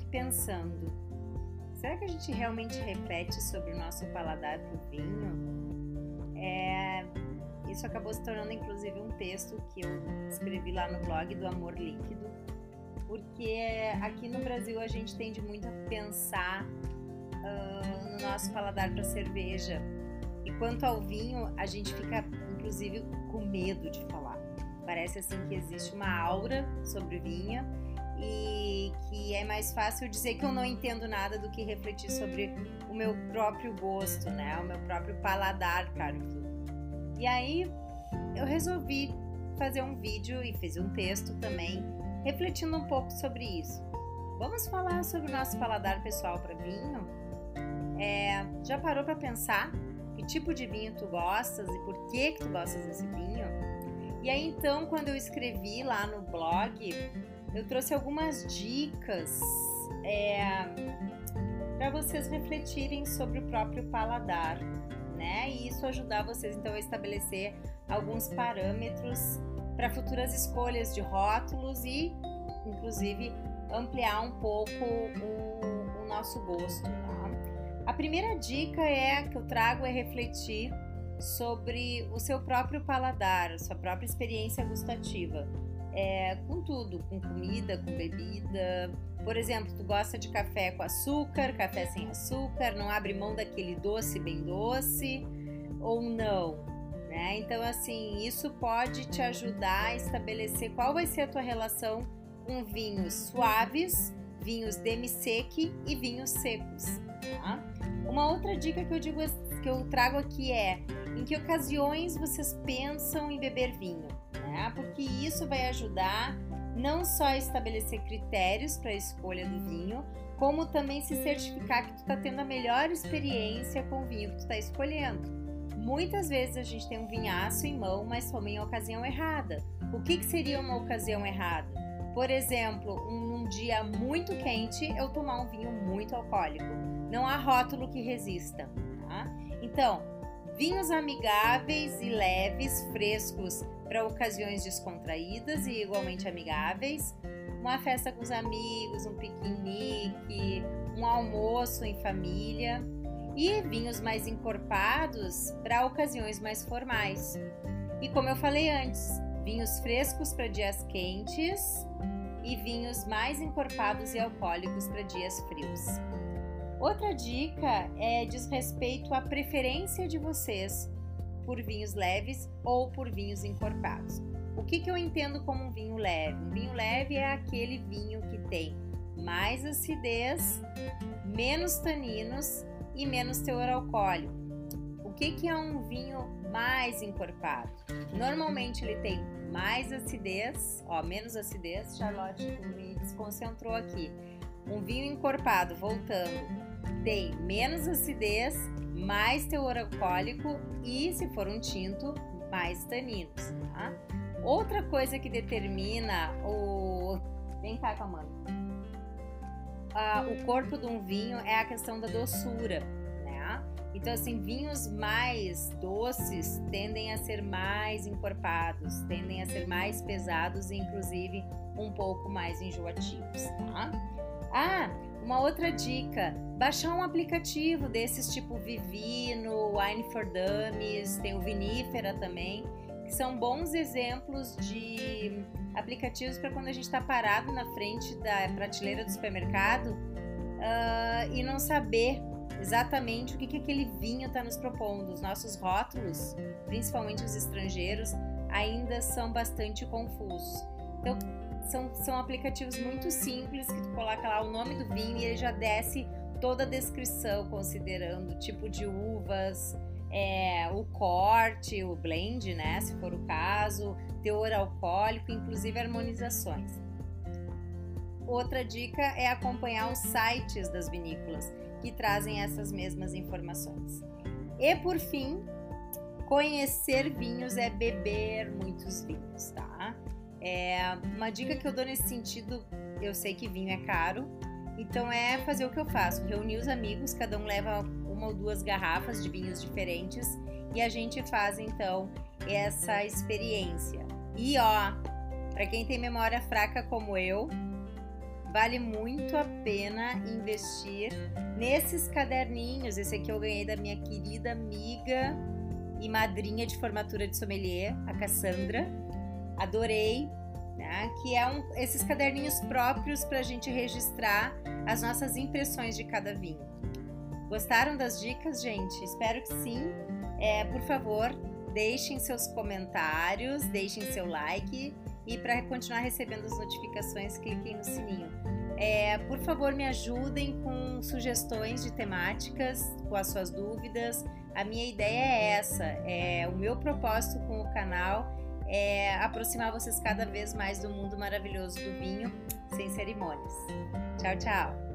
aqui pensando: será que a gente realmente reflete sobre o nosso paladar para o vinho? É, isso acabou se tornando inclusive um texto que eu escrevi lá no blog do Amor Líquido, porque aqui no Brasil a gente tende muito a pensar uh, no nosso paladar para cerveja. E quanto ao vinho, a gente fica inclusive com medo de falar. Parece assim que existe uma aura sobre o vinho e que é mais fácil dizer que eu não entendo nada do que refletir sobre o meu próprio gosto, né? O meu próprio paladar, caro E aí eu resolvi fazer um vídeo e fiz um texto também refletindo um pouco sobre isso. Vamos falar sobre o nosso paladar pessoal para vinho? É, já parou para pensar que tipo de vinho tu gostas e por que que tu gostas desse vinho? E aí então, quando eu escrevi lá no blog, eu trouxe algumas dicas é, para vocês refletirem sobre o próprio paladar, né? E isso ajudar vocês então a estabelecer alguns parâmetros para futuras escolhas de rótulos e, inclusive, ampliar um pouco o, o nosso gosto. Tá? A primeira dica é que eu trago é refletir sobre o seu próprio paladar, sua própria experiência gustativa. É, com tudo, com comida, com bebida. Por exemplo, tu gosta de café com açúcar, café sem açúcar, não abre mão daquele doce bem doce ou não, né? Então, assim, isso pode te ajudar a estabelecer qual vai ser a tua relação com vinhos suaves, vinhos demi-sec e vinhos secos, tá? Uma outra dica que eu digo que eu trago aqui é em que ocasiões vocês pensam em beber vinho, né? Porque isso vai ajudar não só a estabelecer critérios para a escolha do vinho, como também se certificar que tu está tendo a melhor experiência com o vinho que tu está escolhendo. Muitas vezes a gente tem um vinhaço em mão, mas toma em ocasião errada. O que, que seria uma ocasião errada? Por exemplo, um, um dia muito quente, eu tomar um vinho muito alcoólico. Não há rótulo que resista. Tá? Então, Vinhos amigáveis e leves, frescos para ocasiões descontraídas e igualmente amigáveis. Uma festa com os amigos, um piquenique, um almoço em família. E vinhos mais encorpados para ocasiões mais formais. E como eu falei antes, vinhos frescos para dias quentes e vinhos mais encorpados e alcoólicos para dias frios. Outra dica é diz respeito à preferência de vocês por vinhos leves ou por vinhos encorpados. O que, que eu entendo como um vinho leve? Um vinho leve é aquele vinho que tem mais acidez, menos taninos e menos teor alcoólico. O que, que é um vinho mais encorpado? Normalmente ele tem mais acidez, ó, menos acidez. Charlotte, me desconcentrou aqui. Um vinho encorpado, voltando, tem menos acidez, mais teor alcoólico e, se for um tinto, mais taninos. Tá? Outra coisa que determina o. Vem cá com a mãe. Ah, o corpo de um vinho é a questão da doçura, né? Então, assim, vinhos mais doces tendem a ser mais encorpados, tendem a ser mais pesados e, inclusive, um pouco mais enjoativos, tá? Ah, uma outra dica, baixar um aplicativo desses tipo Vivino, Wine for Dummies, tem o Vinífera também, que são bons exemplos de aplicativos para quando a gente está parado na frente da prateleira do supermercado uh, e não saber exatamente o que, que aquele vinho está nos propondo. Os nossos rótulos, principalmente os estrangeiros, ainda são bastante confusos. Então, são, são aplicativos muito simples que tu coloca lá o nome do vinho e ele já desce toda a descrição, considerando o tipo de uvas, é, o corte, o blend, né, se for o caso, teor alcoólico, inclusive harmonizações. Outra dica é acompanhar os sites das vinícolas que trazem essas mesmas informações. E por fim, conhecer vinhos é beber muitos vinhos, tá? É, uma dica que eu dou nesse sentido, eu sei que vinho é caro, então é fazer o que eu faço, reunir os amigos, cada um leva uma ou duas garrafas de vinhos diferentes e a gente faz então essa experiência. E ó, para quem tem memória fraca como eu, vale muito a pena investir nesses caderninhos. Esse aqui eu ganhei da minha querida amiga e madrinha de formatura de sommelier, a Cassandra. Adorei, né? Que é um, esses caderninhos próprios para a gente registrar as nossas impressões de cada vinho. Gostaram das dicas, gente? Espero que sim. É, por favor, deixem seus comentários, deixem seu like e para continuar recebendo as notificações, cliquem no sininho. É, por favor, me ajudem com sugestões de temáticas, com as suas dúvidas. A minha ideia é essa: é, o meu propósito com o canal é aproximar vocês cada vez mais do mundo maravilhoso do vinho, sem cerimônias. Tchau, tchau!